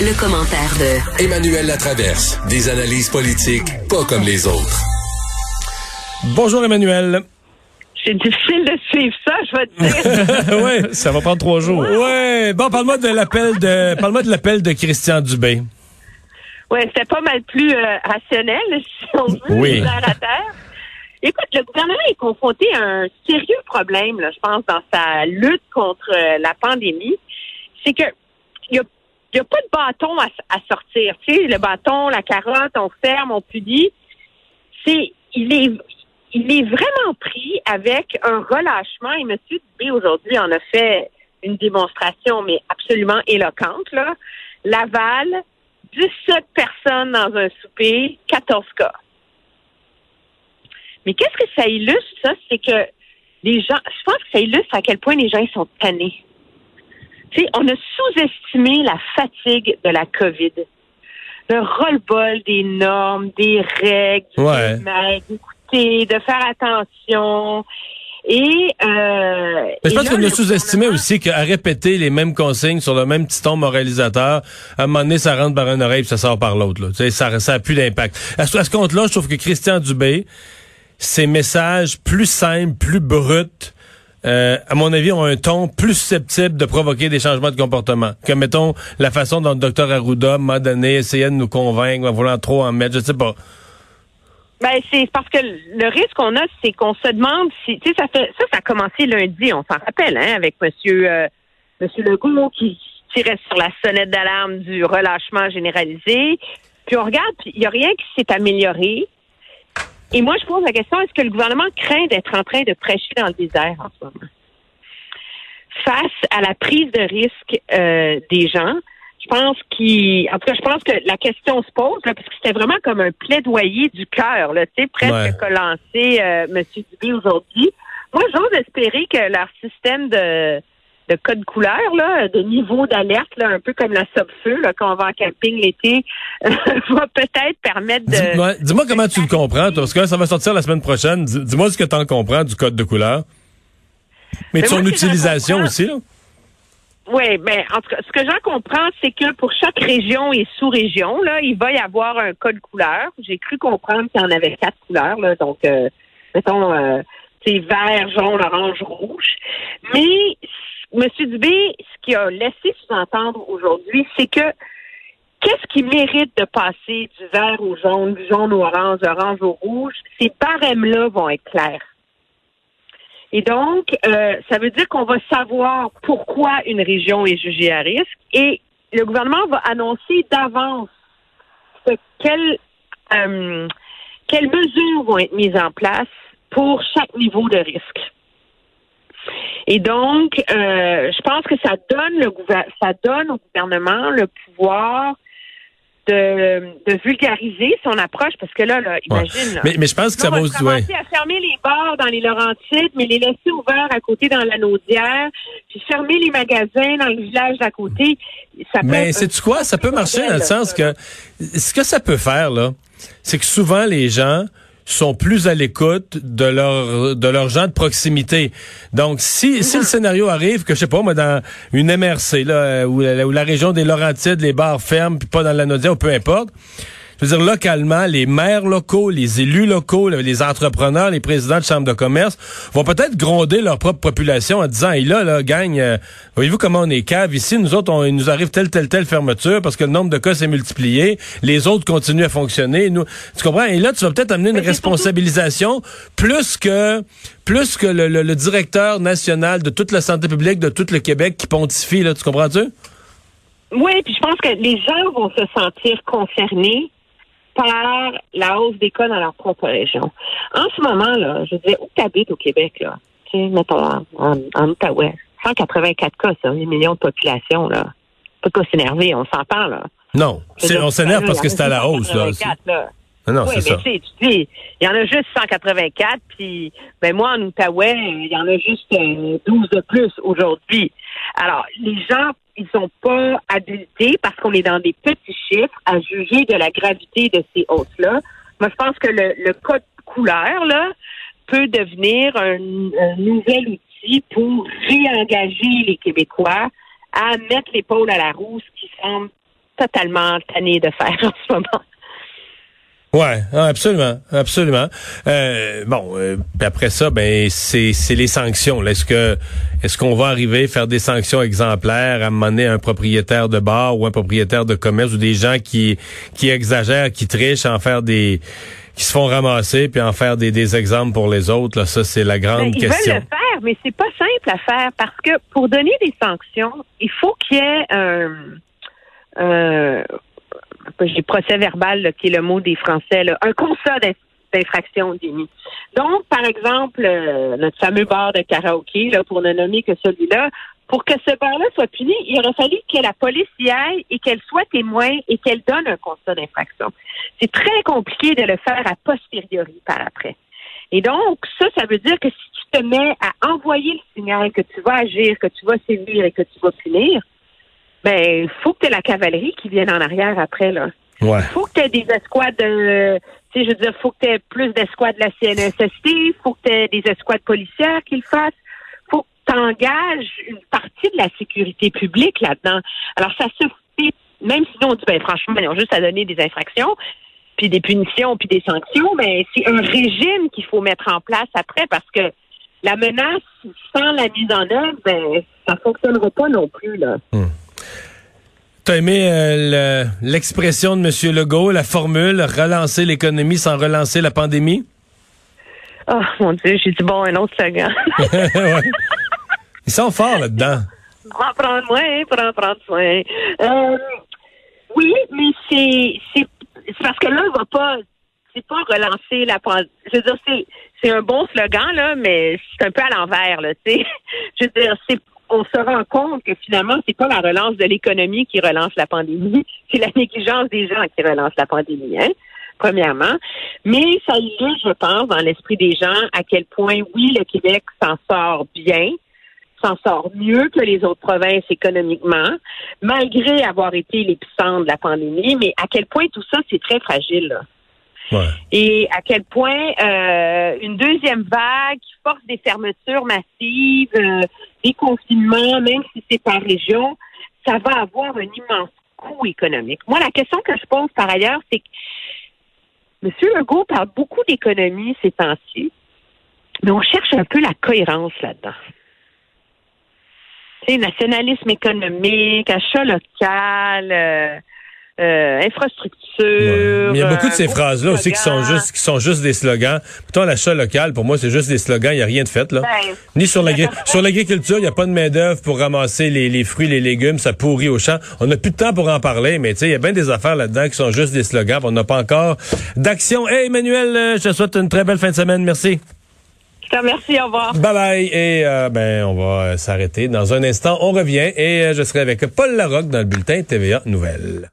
Le commentaire de Emmanuel Latraverse. Des analyses politiques pas comme les autres. Bonjour Emmanuel. C'est difficile de suivre ça, je vais te dire. ouais, ça va prendre trois jours. Ouais, bon, parle-moi de l'appel de, parle-moi de l'appel de Christian Dubé. Ouais, c'était pas mal plus euh, rationnel, si on veut, Oui. à terre. Écoute, le gouvernement est confronté à un sérieux problème, là, je pense, dans sa lutte contre euh, la pandémie. C'est que il y a, y a pas de bâton à, à sortir. Tu sais, le bâton, la carotte, on ferme, on punit. C'est, il est, il est vraiment pris avec un relâchement. Et M. Dubé, aujourd'hui, en a fait une démonstration, mais absolument éloquente, là. Laval, 17 personnes dans un souper, 14 cas. Mais qu'est-ce que ça illustre, ça? C'est que les gens, je pense que ça illustre à quel point les gens ils sont tannés. Tu sais, on a sous-estimé la fatigue de la COVID. Le roll-ball des normes, des règles, Ouais. d'écouter, de faire attention. Et, euh, Mais je et pense qu'on a sous-estimé gouvernement- aussi qu'à répéter les mêmes consignes sur le même petit ton moralisateur, à un moment donné, ça rentre par une oreille puis ça sort par l'autre. là. Tu sais, Ça, ça a plus d'impact. À ce, ce compte-là, je trouve que Christian Dubé, ses messages plus simples, plus bruts, euh, à mon avis, ont un ton plus susceptible de provoquer des changements de comportement. Que, mettons, la façon dont le docteur Arruda m'a donné, essayait de nous convaincre en voulant trop en mettre, je sais pas. Ben, c'est parce que le risque qu'on a, c'est qu'on se demande si, tu sais, ça fait, ça, ça a commencé lundi, on s'en rappelle, hein, avec monsieur, euh, monsieur Legault qui tirait sur la sonnette d'alarme du relâchement généralisé. Puis on regarde, il n'y a rien qui s'est amélioré. Et moi, je pose la question, est-ce que le gouvernement craint d'être en train de prêcher dans le désert en ce moment? Face à la prise de risque euh, des gens, je pense qu'il, en tout cas, je pense que la question se pose, là, parce que c'était vraiment comme un plaidoyer du cœur, là, tu sais, presque Ouais. qu'a lancé euh, M. Dubé aujourd'hui. Moi, j'ose espérer que leur système de, de code couleur, là, de niveau d'alerte, là, un peu comme la sub-feu, là, quand on va en camping l'été, va peut-être permettre de... Dis-moi dis-moi comment tu le comprends, toi, parce que là, ça va sortir la semaine prochaine. Dis- Dis-moi ce que tu en comprends du code de couleur. Mais de Mais son moi, utilisation aussi, là. Oui, ben en tout cas, ce que j'en comprends, c'est que pour chaque région et sous-région, là, il va y avoir un code couleur. J'ai cru comprendre qu'il y en avait quatre couleurs, là, donc euh, mettons euh, c'est vert, jaune, orange, rouge. Mais M. Dubé, ce qu'il a laissé sous-entendre aujourd'hui, c'est que qu'est-ce qui mérite de passer du vert au jaune, du jaune au orange, du orange au rouge? Ces barèmes-là vont être clairs. Et donc, euh, ça veut dire qu'on va savoir pourquoi une région est jugée à risque et le gouvernement va annoncer d'avance ce- quelles, euh, quelles mesures vont être mises en place pour chaque niveau de risque. Et donc, euh, je pense que ça donne le ça donne au gouvernement le pouvoir de, de vulgariser son approche parce que là, là imagine. là, Mais, mais je pense que ça va aussi. Ouais. à fermer les bars dans les Laurentides, mais les laisser ouverts à côté dans la Naudière, puis fermer les magasins dans le village d'à côté. Ça peut Mais c'est quoi? Ça peut marcher dans le sens que ce que ça peut faire, là, c'est que souvent les gens sont plus à l'écoute de leur de leurs gens de proximité. Donc si si le scénario arrive que je sais pas moi dans une MRC là euh, où, la- région des Laurentides les bars ferment puis pas dans la ou peu importe. Je veux dire, localement, les maires locaux, les élus locaux, le- les entrepreneurs, les présidents de chambres de commerce vont peut-être gronder leur propre population en disant, hey, là, là, gagne, euh, voyez-vous comment on est cave ici, nous autres, on, il nous arrive telle, telle, telle fermeture parce que le nombre de cas s'est multiplié, les autres continuent à fonctionner. Nous, tu comprends? Et là, tu vas peut-être amener une responsabilisation plus que plus que le, le- le directeur national de toute la santé publique de tout le Québec qui pontifie, là, tu comprends-tu? Oui, puis je pense que les gens vont se sentir concernés par la hausse des cas dans leur propre région. En ce moment, là, je disais, où tu habites au Québec, là? Tu sais, mettons, en, en, en Outaouais. 184 cas, ça, 8 millions de population, là. Pas s'énerver, on s'entend, là. Non. On s'énerve parce que c'est à la hausse, là. 184, là. Non, non, oui, c'est mais ça. tu sais, tu dis, il y en a juste 184, puis ben moi, en Outaouais, il y en a juste euh, 12 de plus aujourd'hui. Alors, les gens, ils sont pas habilités, parce qu'on est dans des petits chiffres, à juger de la gravité de ces hausses-là. Moi, je pense que le, code couleur, là, peut devenir un, un nouvel outil pour réengager les Québécois à mettre l'épaule à la roue, ce qui semble totalement tanné de faire en ce moment. Ouais, absolument, absolument. Euh, bon, euh, après ça, ben c'est c'est les sanctions. Est-ce que est-ce qu'on va arriver à faire des sanctions exemplaires à mener un propriétaire de bar ou un propriétaire de commerce ou des gens qui qui exagèrent, qui trichent, en faire des qui se font ramasser puis en faire des, des exemples pour les autres? Là, ça c'est la grande Ben, question. Ils veulent le faire, mais c'est pas simple à faire parce que pour donner des sanctions, il faut qu'il y ait un, un j'ai procès verbal là, qui est le mot des Français, là, un constat d'in- d'infraction démis. Donc, par exemple, euh, notre fameux bar de karaoké, là, pour ne nommer que celui-là, pour que ce bar-là soit puni, il aurait fallu que la police y aille et qu'elle soit témoin et qu'elle donne un constat d'infraction. C'est très compliqué de le faire a posteriori par après. Et donc, ça, ça veut dire que si tu te mets à envoyer le signal que tu vas agir, que tu vas sévir et que tu vas punir, ben, il faut que tu aies la cavalerie qui vienne en arrière après, là. Ouais. faut que tu aies des escouades, euh, tu sais, je veux dire, faut que tu aies plus d'escouades de la CNSST, faut que tu aies des escouades policières qui le fassent, faut que tu engages une partie de la sécurité publique là-dedans. Alors, ça suffit, même si on dit, ben, franchement, ils ont juste à donner des infractions, puis des punitions, puis des sanctions, mais c'est un régime qu'il faut mettre en place après parce que la menace, sans la mise en œuvre, ben, ça fonctionnera pas non plus, là. T'as aimé euh, le- l'expression de M. Legault, la formule relancer l'économie sans relancer la pandémie? Oh, mon Dieu, j'ai dit, bon, un autre slogan. Ouais. Ils sont forts là-dedans. En prendre soin, en prendre soin. Euh, oui, mais c'est parce que là, on va pas c'est pas relancer la pandémie. Je veux dire, c'est c'est un bon slogan là, mais c'est un peu à l'envers là. Tu sais, je veux dire, c'est on se rend compte que finalement, c'est pas la relance de l'économie qui relance la pandémie, c'est la négligence des gens qui relance la pandémie, hein, premièrement. Mais ça illustre, je pense, dans l'esprit des gens, à quel point, oui, le Québec s'en sort bien, s'en sort mieux que les autres provinces économiquement, malgré avoir été l'épicentre de la pandémie, mais à quel point tout ça, c'est très fragile. là. Et à quel point euh, une deuxième vague qui force des fermetures massives, euh, des confinements, même si c'est par région, ça va avoir un immense coût économique. Moi, la question que je pose par ailleurs, c'est que M. Legault parle beaucoup d'économie ces temps-ci, mais on cherche un peu la cohérence là-dedans. Tu nationalisme économique, achat local, euh, euh, infrastructure. Ouais. Il y a beaucoup de ces euh, phrases-là aussi qui sont juste qui sont juste des slogans. Pourtant, l'achat local, pour moi, c'est juste des slogans. Il n'y a rien de fait, là. Ben, Ni sur sur l'agriculture, il n'y a pas de main-d'œuvre pour ramasser les, les fruits, les légumes, ça pourrit au champ. On n'a plus de temps pour en parler, mais tu sais, il y a bien des affaires là-dedans qui sont juste des slogans. On n'a pas encore d'action. Hey, Emmanuel, euh, je te souhaite une très belle fin de semaine. Merci. Remercie, au revoir. Bye bye. Et euh, ben, on va s'arrêter. Dans un instant, on revient et euh, je serai avec Paul Larocque dans le bulletin TVA Nouvelles.